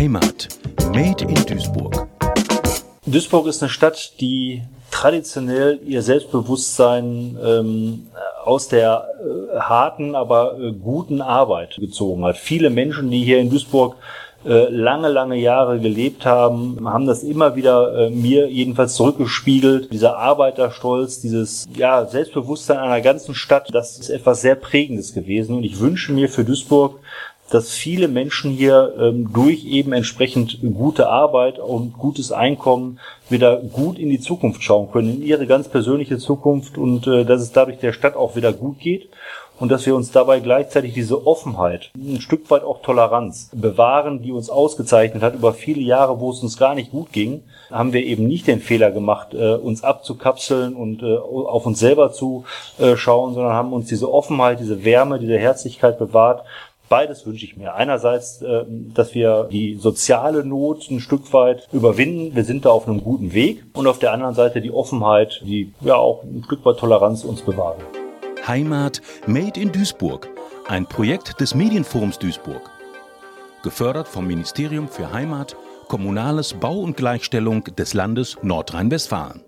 Heimat. Made in Duisburg. Duisburg ist eine Stadt, die traditionell ihr Selbstbewusstsein ähm, aus der äh, harten, aber äh, guten Arbeit gezogen hat. Viele Menschen, die hier in Duisburg äh, lange, lange Jahre gelebt haben, haben das immer wieder äh, mir jedenfalls zurückgespiegelt. Dieser Arbeiterstolz, dieses ja, Selbstbewusstsein einer ganzen Stadt, das ist etwas sehr Prägendes gewesen. Und ich wünsche mir für Duisburg, dass viele Menschen hier ähm, durch eben entsprechend gute Arbeit und gutes Einkommen wieder gut in die Zukunft schauen können, in ihre ganz persönliche Zukunft und äh, dass es dadurch der Stadt auch wieder gut geht und dass wir uns dabei gleichzeitig diese Offenheit, ein Stück weit auch Toleranz bewahren, die uns ausgezeichnet hat über viele Jahre, wo es uns gar nicht gut ging, haben wir eben nicht den Fehler gemacht, äh, uns abzukapseln und äh, auf uns selber zu äh, schauen, sondern haben uns diese Offenheit, diese Wärme, diese Herzlichkeit bewahrt Beides wünsche ich mir. Einerseits, äh, dass wir die soziale Not ein Stück weit überwinden. Wir sind da auf einem guten Weg. Und auf der anderen Seite die Offenheit, die ja auch ein Stück weit Toleranz uns bewahren. Heimat Made in Duisburg. Ein Projekt des Medienforums Duisburg. Gefördert vom Ministerium für Heimat, Kommunales Bau und Gleichstellung des Landes Nordrhein-Westfalen.